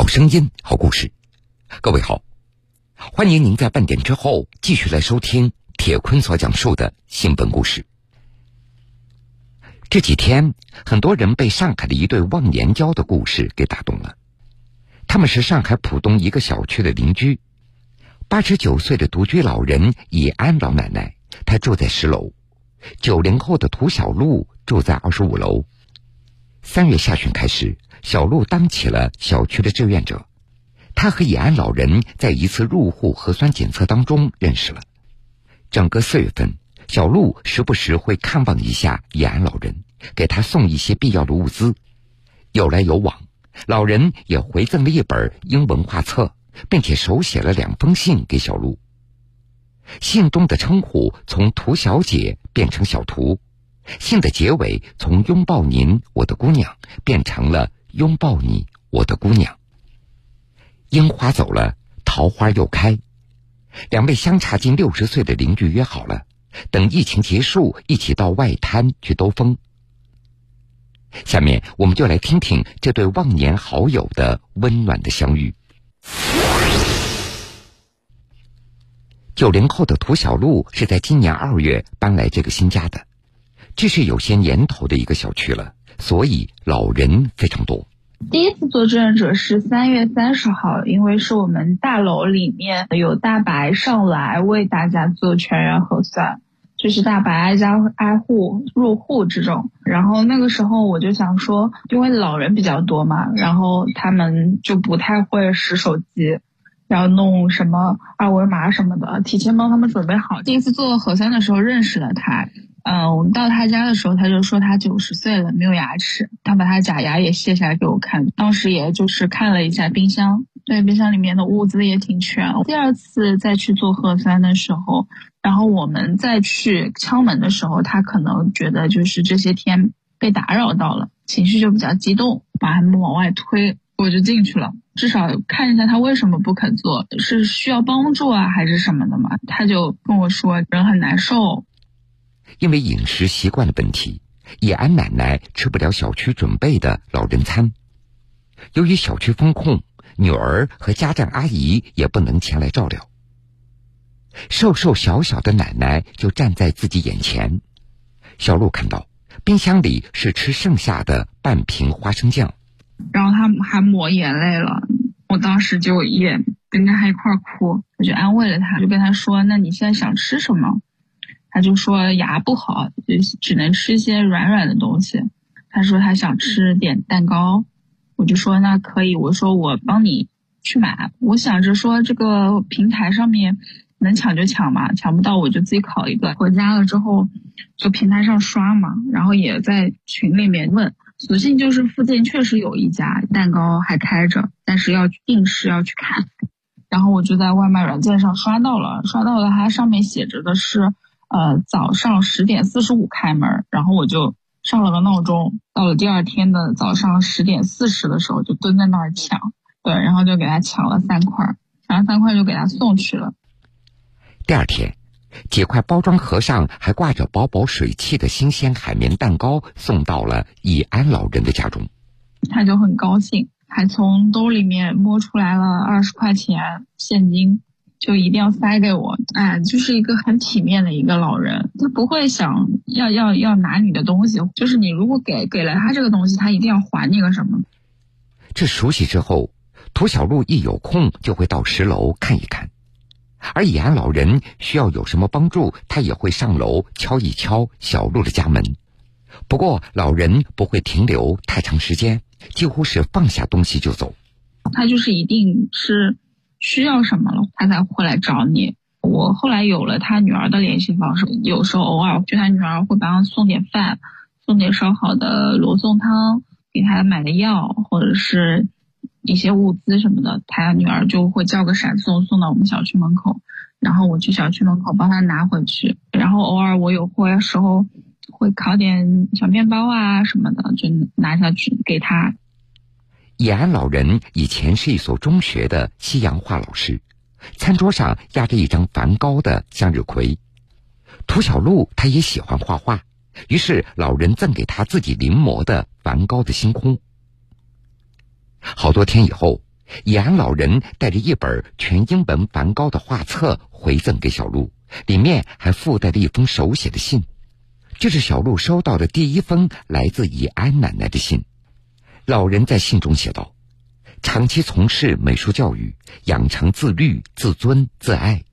好声音，好故事。各位好，欢迎您在半点之后继续来收听铁坤所讲述的新闻故事。这几天，很多人被上海的一对忘年交的故事给打动了。他们是上海浦东一个小区的邻居，八十九岁的独居老人以安老奶奶，她住在十楼；九零后的涂小璐住在二十五楼。三月下旬开始，小璐当起了小区的志愿者。她和以安老人在一次入户核酸检测当中认识了。整个四月份，小璐时不时会看望一下以安老人，给他送一些必要的物资。有来有往，老人也回赠了一本英文画册，并且手写了两封信给小璐。信中的称呼从涂小姐变成小涂。信的结尾从“拥抱您，我的姑娘”变成了“拥抱你，我的姑娘”。樱花走了，桃花又开。两位相差近六十岁的邻居约好了，等疫情结束，一起到外滩去兜风。下面我们就来听听这对忘年好友的温暖的相遇。九零后的涂小璐是在今年二月搬来这个新家的。这是有些年头的一个小区了，所以老人非常多。第一次做志愿者是三月三十号，因为是我们大楼里面有大白上来为大家做全员核酸，就是大白挨家挨户入户这种。然后那个时候我就想说，因为老人比较多嘛，然后他们就不太会使手机，要弄什么二维码什么的，提前帮他们准备好。第一次做核酸的时候认识了他。嗯，我们到他家的时候，他就说他九十岁了，没有牙齿。他把他假牙也卸下来给我看，当时也就是看了一下冰箱，对，冰箱里面的物资也挺全。第二次再去做核酸的时候，然后我们再去敲门的时候，他可能觉得就是这些天被打扰到了，情绪就比较激动，把他们往外推，我就进去了，至少看一下他为什么不肯做，是需要帮助啊，还是什么的嘛？他就跟我说人很难受。因为饮食习惯的问题，叶安奶奶吃不了小区准备的老人餐。由于小区封控，女儿和家政阿姨也不能前来照料。瘦瘦小小的奶奶就站在自己眼前。小璐看到冰箱里是吃剩下的半瓶花生酱，然后她还抹眼泪了。我当时就也跟着她一块哭，我就安慰了她，就跟她说：“那你现在想吃什么？”他就说牙不好，就只能吃一些软软的东西。他说他想吃点蛋糕，我就说那可以，我说我帮你去买。我想着说这个平台上面能抢就抢嘛，抢不到我就自己烤一个。回家了之后就平台上刷嘛，然后也在群里面问，所幸就是附近确实有一家蛋糕还开着，但是要定时要去看。然后我就在外卖软件上刷到了，刷到了它上面写着的是。呃，早上十点四十五开门，然后我就上了个闹钟，到了第二天的早上十点四十的时候就蹲在那儿抢，对，然后就给他抢了三块，抢了三块就给他送去了。第二天，几块包装盒上还挂着薄薄水汽的新鲜海绵蛋糕送到了易安老人的家中，他就很高兴，还从兜里面摸出来了二十块钱现金。就一定要塞给我，哎，就是一个很体面的一个老人，他不会想要要要拿你的东西，就是你如果给给了他这个东西，他一定要还你个什么。这熟悉之后，涂小璐一有空就会到十楼看一看，而以安老人需要有什么帮助，他也会上楼敲一敲小璐的家门。不过老人不会停留太长时间，几乎是放下东西就走。他就是一定是。需要什么了，他才会来找你。我后来有了他女儿的联系方式，有时候偶尔就他女儿会帮他送点饭，送点烧好的罗宋汤，给他买的药或者是一些物资什么的，他女儿就会叫个闪送送到我们小区门口，然后我去小区门口帮他拿回去。然后偶尔我有会时候会烤点小面包啊什么的，就拿下去给他。以安老人以前是一所中学的西洋画老师，餐桌上压着一张梵高的向日葵。涂小璐他也喜欢画画，于是老人赠给他自己临摹的梵高的星空。好多天以后，以安老人带着一本全英文梵高的画册回赠给小鹿，里面还附带了一封手写的信。这是小鹿收到的第一封来自以安奶奶的信。老人在信中写道：“长期从事美术教育，养成自律、自尊、自爱。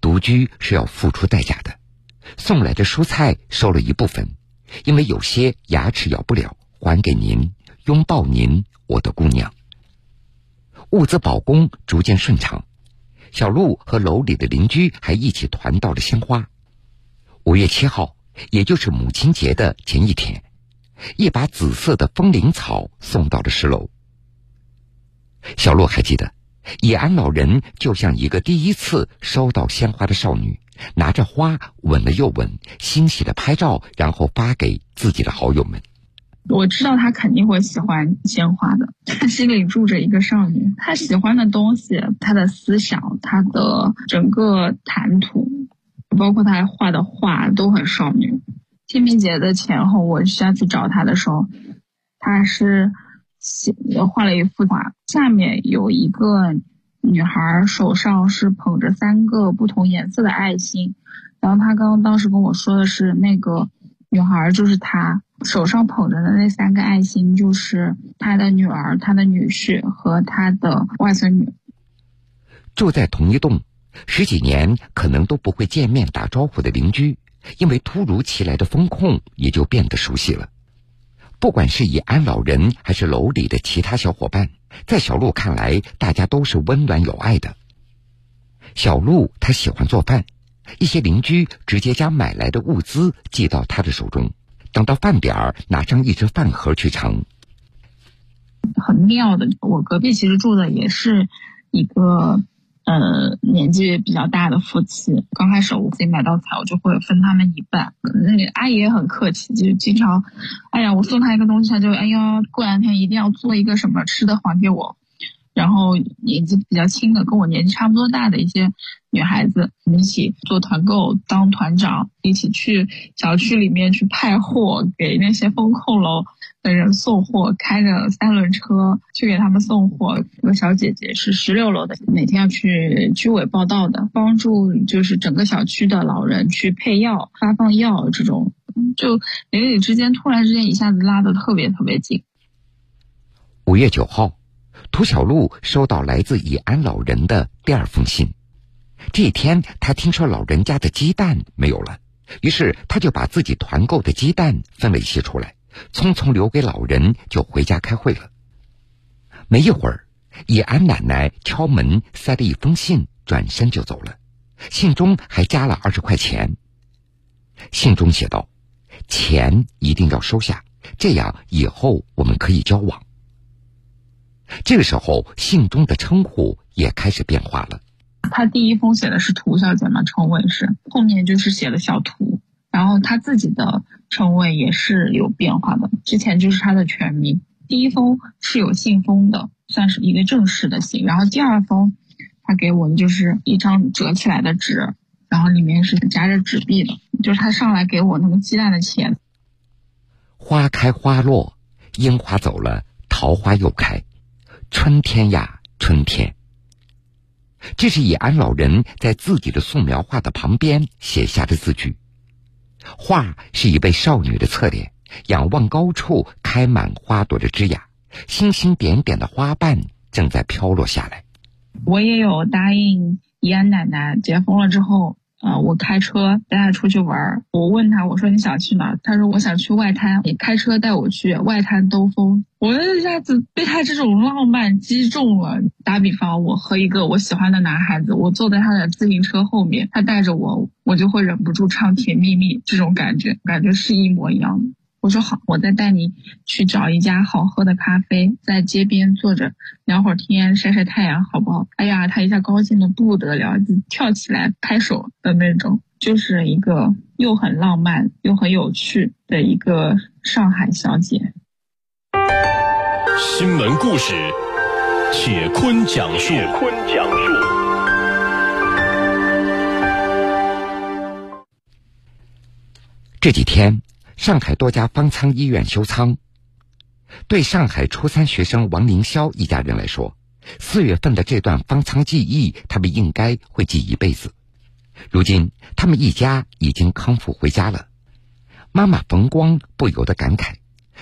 独居是要付出代价的。送来的蔬菜收了一部分，因为有些牙齿咬不了，还给您，拥抱您，我的姑娘。”物资保供逐渐顺畅，小路和楼里的邻居还一起团到了鲜花。五月七号，也就是母亲节的前一天，一把紫色的风铃草送到了十楼。小洛还记得，野安老人就像一个第一次收到鲜花的少女，拿着花吻了又吻，欣喜的拍照，然后发给自己的好友们。我知道他肯定会喜欢鲜花的，他心里住着一个少女，他喜欢的东西，他的思想，他的整个谈吐，包括他画的画都很少女。清明节的前后，我下去找他的时候，他是写画了一幅画，下面有一个女孩手上是捧着三个不同颜色的爱心，然后他刚刚当时跟我说的是那个女孩就是他。手上捧着的那三个爱心，就是他的女儿、他的女婿和他的外孙女。住在同一栋，十几年可能都不会见面打招呼的邻居，因为突如其来的风控，也就变得熟悉了。不管是以安老人，还是楼里的其他小伙伴，在小鹿看来，大家都是温暖有爱的。小鹿他喜欢做饭，一些邻居直接将买来的物资寄到他的手中。等到饭点儿，拿上一只饭盒去盛。很妙的，我隔壁其实住的也是一个呃年纪比较大的夫妻。刚开始我自己买道菜，我就会分他们一半。那个阿姨也很客气，就经常，哎呀，我送她一个东西，她就哎呀，过两天一定要做一个什么吃的还给我。然后年纪比较轻的，跟我年纪差不多大的一些女孩子，我们一起做团购，当团长，一起去小区里面去派货，给那些风控楼的人送货，开着三轮车去给他们送货。有个小姐姐是十六楼的，每天要去居委报道的，帮助就是整个小区的老人去配药、发放药这种，就邻里之间突然之间一下子拉得特别特别近。五月九号。涂小璐收到来自以安老人的第二封信。这一天，他听说老人家的鸡蛋没有了，于是他就把自己团购的鸡蛋分了一些出来，匆匆留给老人，就回家开会了。没一会儿，以安奶奶敲门，塞了一封信，转身就走了。信中还加了二十块钱。信中写道：“钱一定要收下，这样以后我们可以交往。”这个时候，信中的称呼也开始变化了。他第一封写的是涂小姐嘛，称谓是后面就是写的小涂，然后他自己的称谓也是有变化的。之前就是他的全名。第一封是有信封的，算是一个正式的信。然后第二封，他给我的就是一张折起来的纸，然后里面是夹着纸币的，就是他上来给我那个鸡蛋的钱。花开花落，樱花走了，桃花又开。春天呀，春天。这是以安老人在自己的素描画的旁边写下的字句。画是一位少女的侧脸，仰望高处开满花朵的枝桠，星星点点的花瓣正在飘落下来。我也有答应怡安奶奶，结婚了之后。啊，我开车带他出去玩儿。我问他，我说你想去哪？他说我想去外滩，你开车带我去外滩兜风。我一下子被他这种浪漫击中了。打比方，我和一个我喜欢的男孩子，我坐在他的自行车后面，他带着我，我就会忍不住唱甜蜜蜜，这种感觉，感觉是一模一样的。我说好，我再带你去找一家好喝的咖啡，在街边坐着聊会儿天，晒晒太阳，好不好？哎呀，他一下高兴的不得了，就跳起来拍手的那种，就是一个又很浪漫又很有趣的一个上海小姐。新闻故事，铁坤讲述。铁坤讲述。这几天。上海多家方舱医院休舱，对上海初三学生王凌霄一家人来说，四月份的这段方舱记忆，他们应该会记一辈子。如今，他们一家已经康复回家了。妈妈冯光不由得感慨：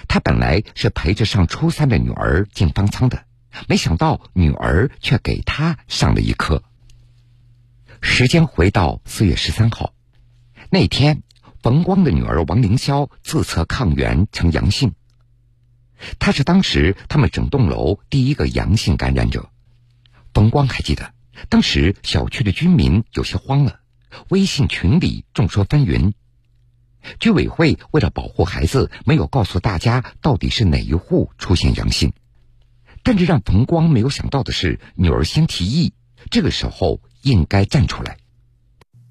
她本来是陪着上初三的女儿进方舱的，没想到女儿却给她上了一课。时间回到四月十三号，那天，冯光的女儿王凌霄自测抗原呈阳性。她是当时他们整栋楼第一个阳性感染者。冯光还记得，当时小区的居民有些慌了，微信群里众说纷纭。居委会为了保护孩子，没有告诉大家到底是哪一户出现阳性。但是让冯光没有想到的是，女儿先提议，这个时候应该站出来。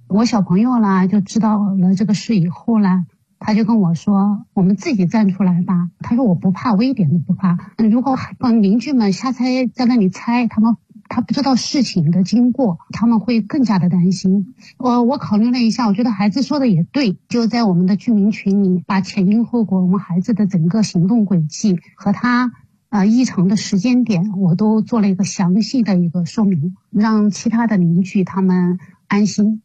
我小朋友啦，就知道了这个事以后呢，他就跟我说：“我们自己站出来吧。”他说：“我不怕，我一点都不怕。如果邻居们瞎猜，在那里猜，他们他不知道事情的经过，他们会更加的担心。”我我考虑了一下，我觉得孩子说的也对，就在我们的居民群里，把前因后果、我们孩子的整个行动轨迹和他呃异常的时间点，我都做了一个详细的一个说明，让其他的邻居他们安心。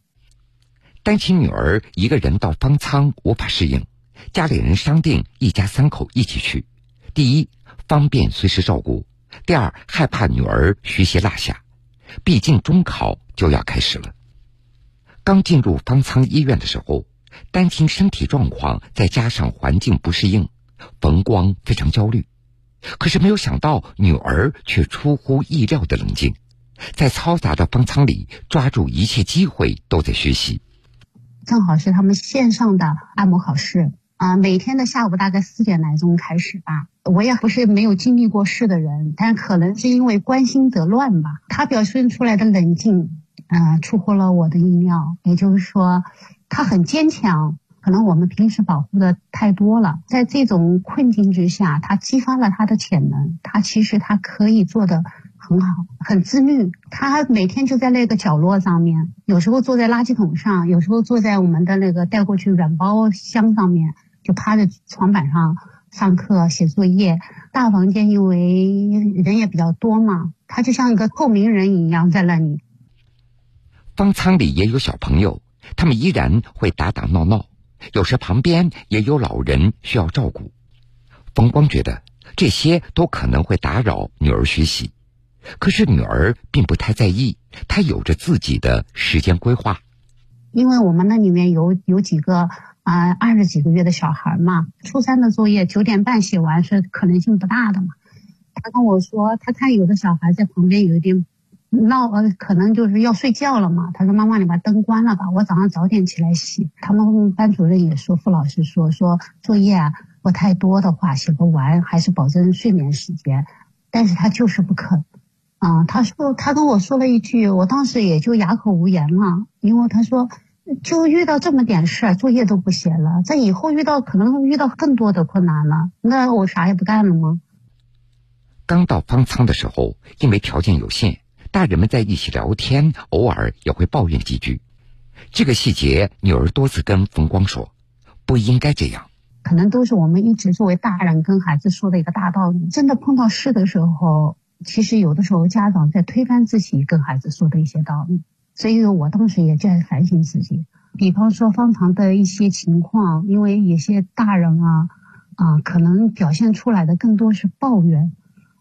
担心女儿一个人到方舱无法适应，家里人商定一家三口一起去。第一，方便随时照顾；第二，害怕女儿学习落下，毕竟中考就要开始了。刚进入方舱医院的时候，担心身体状况，再加上环境不适应，冯光非常焦虑。可是没有想到，女儿却出乎意料的冷静，在嘈杂的方舱里抓住一切机会，都在学习。正好是他们线上的按摩考试啊，每天的下午大概四点来钟开始吧。我也不是没有经历过事的人，但可能是因为关心则乱吧。他表现出来的冷静，呃，出乎了我的意料。也就是说，他很坚强。可能我们平时保护的太多了，在这种困境之下，他激发了他的潜能。他其实他可以做的。很好，很自律。他每天就在那个角落上面，有时候坐在垃圾桶上，有时候坐在我们的那个带过去软包箱上面，就趴在床板上上课写作业。大房间因为人也比较多嘛，他就像一个透明人一样在那里。方舱里也有小朋友，他们依然会打打闹闹，有时旁边也有老人需要照顾。冯光觉得这些都可能会打扰女儿学习。可是女儿并不太在意，她有着自己的时间规划。因为我们那里面有有几个啊二十几个月的小孩嘛，初三的作业九点半写完是可能性不大的嘛。他跟我说，他看有的小孩在旁边有一点闹，呃，可能就是要睡觉了嘛。他说：“妈妈，你把灯关了吧，我早上早点起来洗。”他们班主任也说，副老师说，说作业啊不太多的话写不完，还是保证睡眠时间。但是他就是不肯。啊，他说他跟我说了一句，我当时也就哑口无言了，因为他说就遇到这么点事儿，作业都不写了，在以后遇到可能遇到更多的困难了，那我啥也不干了吗？刚到方舱的时候，因为条件有限，大人们在一起聊天，偶尔也会抱怨几句。这个细节，女儿多次跟冯光说，不应该这样。可能都是我们一直作为大人跟孩子说的一个大道理，真的碰到事的时候。其实有的时候家长在推翻自己跟孩子说的一些道理，所以我当时也在反省自己。比方说方糖的一些情况，因为有些大人啊，啊，可能表现出来的更多是抱怨，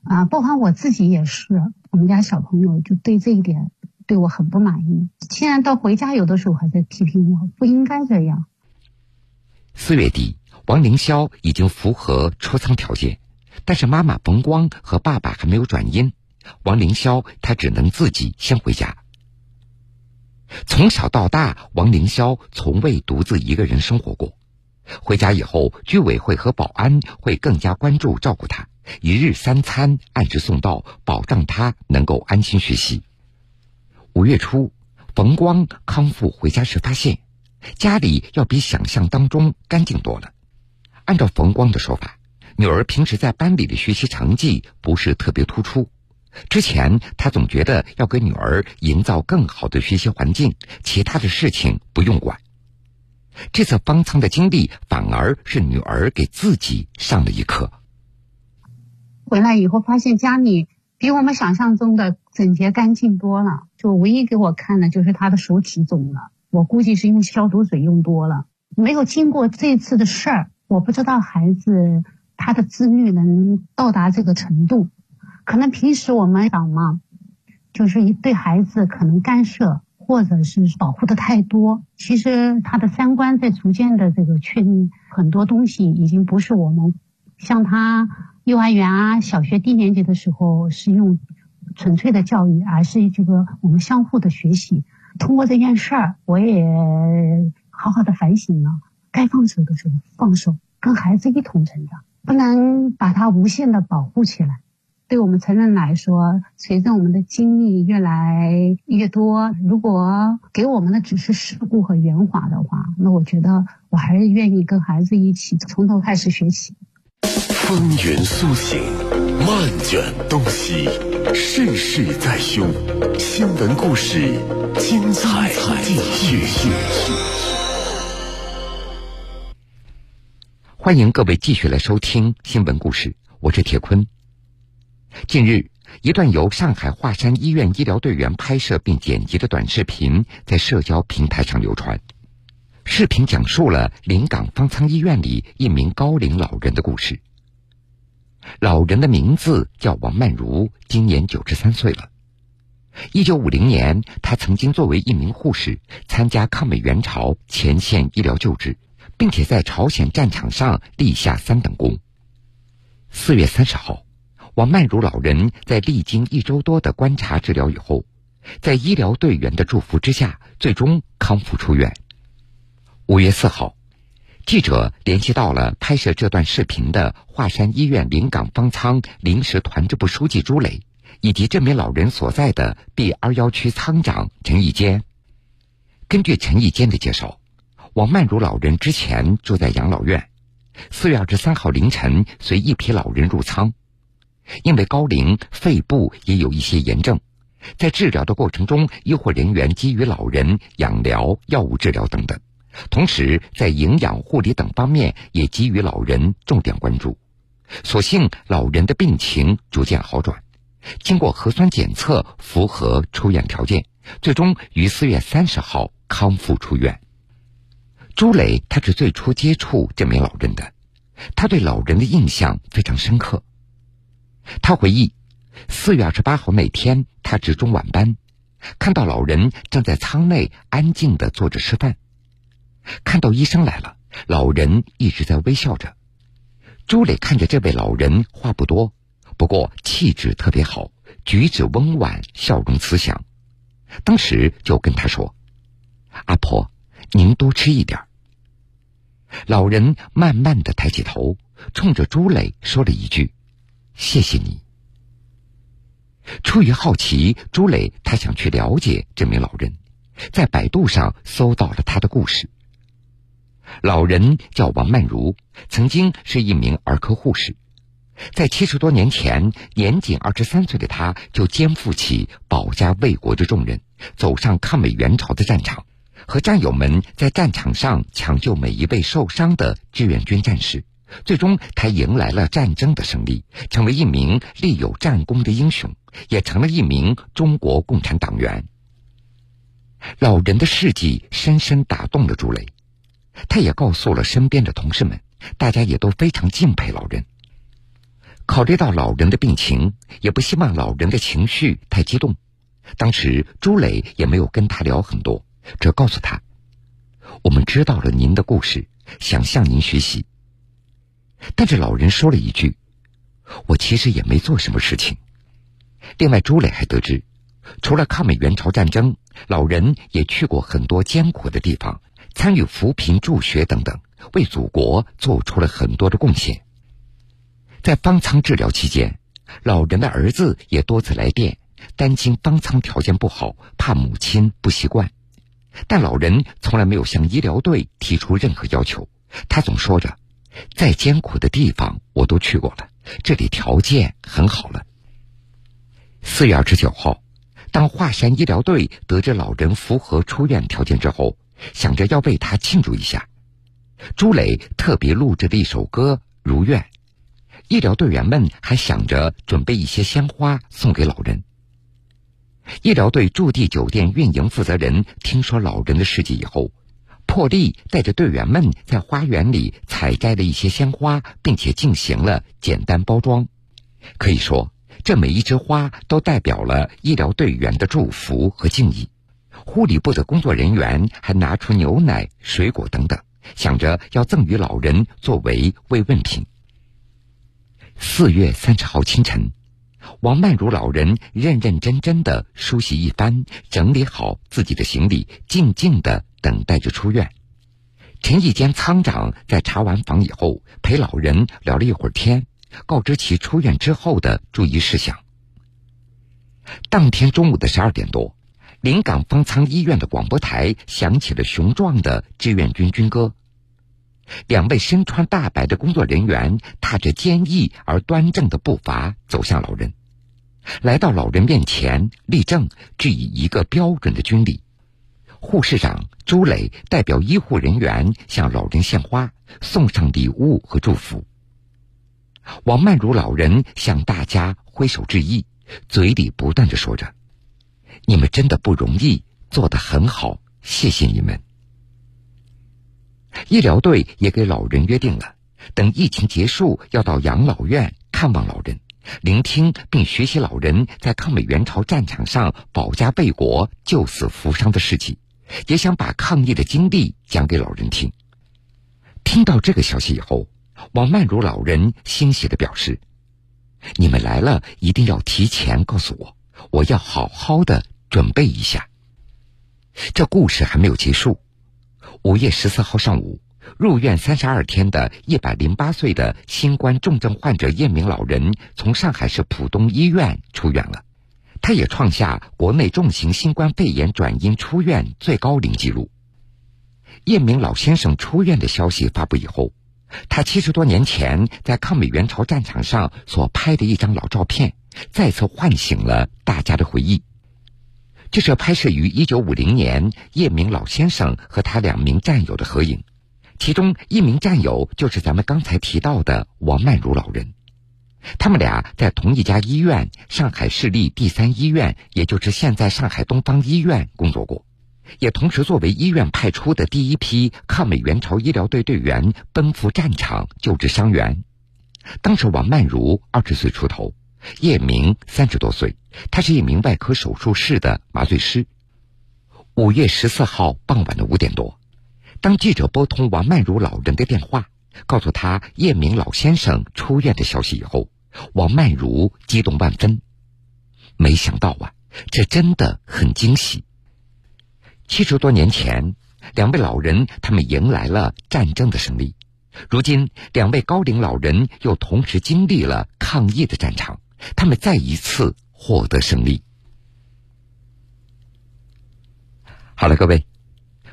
啊，包含我自己也是。我们家小朋友就对这一点对我很不满意，现在到回家有的时候还在批评我，不应该这样。四月底，王凌霄已经符合出舱条件。但是妈妈冯光和爸爸还没有转阴，王凌霄他只能自己先回家。从小到大，王凌霄从未独自一个人生活过。回家以后，居委会和保安会更加关注照顾他，一日三餐按时送到，保障他能够安心学习。五月初，冯光康复回家时发现，家里要比想象当中干净多了。按照冯光的说法。女儿平时在班里的学习成绩不是特别突出，之前他总觉得要给女儿营造更好的学习环境，其他的事情不用管。这次方舱的经历反而是女儿给自己上了一课。回来以后发现家里比我们想象中的整洁干净多了。就唯一给我看的就是他的手指肿了，我估计是用消毒水用多了。没有经过这次的事儿，我不知道孩子他的自律能到达这个程度。可能平时我们讲嘛，就是对孩子可能干涉或者是保护的太多。其实他的三观在逐渐的这个确定，很多东西已经不是我们像他。幼儿园啊，小学低年级的时候是用纯粹的教育，而是这个我们相互的学习。通过这件事儿，我也好好的反省了，该放手的时候放手，跟孩子一同成长，不能把它无限的保护起来。对我们成人来说，随着我们的经历越来越多，如果给我们的只是事故和圆滑的话，那我觉得我还是愿意跟孩子一起从头开始学习。风云苏醒，漫卷东西，世事在胸。新闻故事，精彩继续。欢迎各位继续来收听新闻故事，我是铁坤。近日，一段由上海华山医院医疗队员拍摄并剪辑的短视频在社交平台上流传。视频讲述了临港方舱医院里一名高龄老人的故事。老人的名字叫王曼如，今年九十三岁了。一九五零年，他曾经作为一名护士参加抗美援朝前线医疗救治，并且在朝鲜战场上立下三等功。四月三十号，王曼如老人在历经一周多的观察治疗以后，在医疗队员的祝福之下，最终康复出院。五月四号。记者联系到了拍摄这段视频的华山医院临港方舱临时团支部书记朱磊，以及这名老人所在的 B 二幺区舱长陈义坚。根据陈义坚的介绍，王曼如老人之前住在养老院，四月二十三号凌晨随一批老人入舱，因为高龄，肺部也有一些炎症，在治疗的过程中，医护人员给予老人养疗、药物治疗等等。同时，在营养护理等方面也给予老人重点关注。所幸老人的病情逐渐好转，经过核酸检测符合出院条件，最终于四月三十号康复出院。朱磊他是最初接触这名老人的，他对老人的印象非常深刻。他回忆，四月二十八号那天，他值中晚班，看到老人正在舱内安静的坐着吃饭。看到医生来了，老人一直在微笑着。朱磊看着这位老人，话不多，不过气质特别好，举止温婉，笑容慈祥。当时就跟他说：“阿婆，您多吃一点。”老人慢慢的抬起头，冲着朱磊说了一句：“谢谢你。”出于好奇，朱磊他想去了解这名老人，在百度上搜到了他的故事。老人叫王曼如，曾经是一名儿科护士，在七十多年前，年仅二十三岁的他就肩负起保家卫国的重任，走上抗美援朝的战场，和战友们在战场上抢救每一位受伤的志愿军战士。最终，他迎来了战争的胜利，成为一名立有战功的英雄，也成了一名中国共产党员。老人的事迹深深打动了朱雷。他也告诉了身边的同事们，大家也都非常敬佩老人。考虑到老人的病情，也不希望老人的情绪太激动。当时朱磊也没有跟他聊很多，只告诉他：“我们知道了您的故事，想向您学习。”但是老人说了一句：“我其实也没做什么事情。”另外，朱磊还得知，除了抗美援朝战争，老人也去过很多艰苦的地方。参与扶贫助学等等，为祖国做出了很多的贡献。在方舱治疗期间，老人的儿子也多次来电，担心方舱条件不好，怕母亲不习惯。但老人从来没有向医疗队提出任何要求，他总说着：“再艰苦的地方我都去过了，这里条件很好了。”四月二十九号，当华山医疗队得知老人符合出院条件之后。想着要为他庆祝一下，朱磊特别录制了一首歌《如愿》，医疗队员们还想着准备一些鲜花送给老人。医疗队驻地酒店运营负责人听说老人的事迹以后，破例带着队员们在花园里采摘了一些鲜花，并且进行了简单包装。可以说，这每一枝花都代表了医疗队员的祝福和敬意。护理部的工作人员还拿出牛奶、水果等等，想着要赠予老人作为慰问品。四月三十号清晨。王曼如老人认认真真的梳洗一番，整理好自己的行李，静静的等待着出院。陈义坚仓长在查完房以后，陪老人聊了一会儿天，告知其出院之后的注意事项。当天中午的十二点多，临港方舱医院的广播台响起了雄壮的志愿军军歌。两位身穿大白的工作人员踏着坚毅而端正的步伐走向老人，来到老人面前立正，致以一个标准的军礼。护士长朱磊代表医护人员向老人献花，送上礼物和祝福。王曼如老人向大家挥手致意，嘴里不断的说着：“你们真的不容易，做得很好，谢谢你们。”医疗队也给老人约定了，等疫情结束，要到养老院看望老人，聆听并学习老人在抗美援朝战场上保家卫国、救死扶伤的事迹，也想把抗疫的经历讲给老人听。听到这个消息以后，王曼如老人欣喜的表示：“你们来了，一定要提前告诉我，我要好好的准备一下。”这故事还没有结束。五月十四号上午，入院三十二天的一百零八岁的新冠重症患者叶明老人从上海市浦东医院出院了，他也创下国内重型新冠肺炎转阴出院最高龄纪录。叶明老先生出院的消息发布以后，他七十多年前在抗美援朝战场上所拍的一张老照片，再次唤醒了大家的回忆。这是拍摄于一九五零年叶明老先生和他两名战友的合影，其中一名战友就是咱们刚才提到的王曼如老人。他们俩在同一家医院——上海市立第三医院，也就是现在上海东方医院工作过，也同时作为医院派出的第一批抗美援朝医疗队队员奔赴战场救治伤员。当时王曼如二十岁出头。叶明三十多岁，他是一名外科手术室的麻醉师。五月十四号傍晚的五点多，当记者拨通王曼如老人的电话，告诉他叶明老先生出院的消息以后，王曼如激动万分。没想到啊，这真的很惊喜。七十多年前，两位老人他们迎来了战争的胜利，如今两位高龄老人又同时经历了抗疫的战场。他们再一次获得胜利。好了，各位，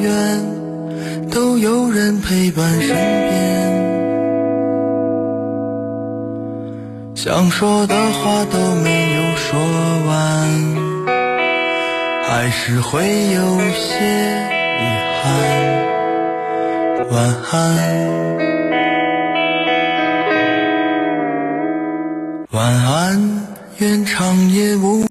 远，都有人陪伴身边。想说的话都没有说完，还是会有些遗憾。晚安。晚安，愿长夜无。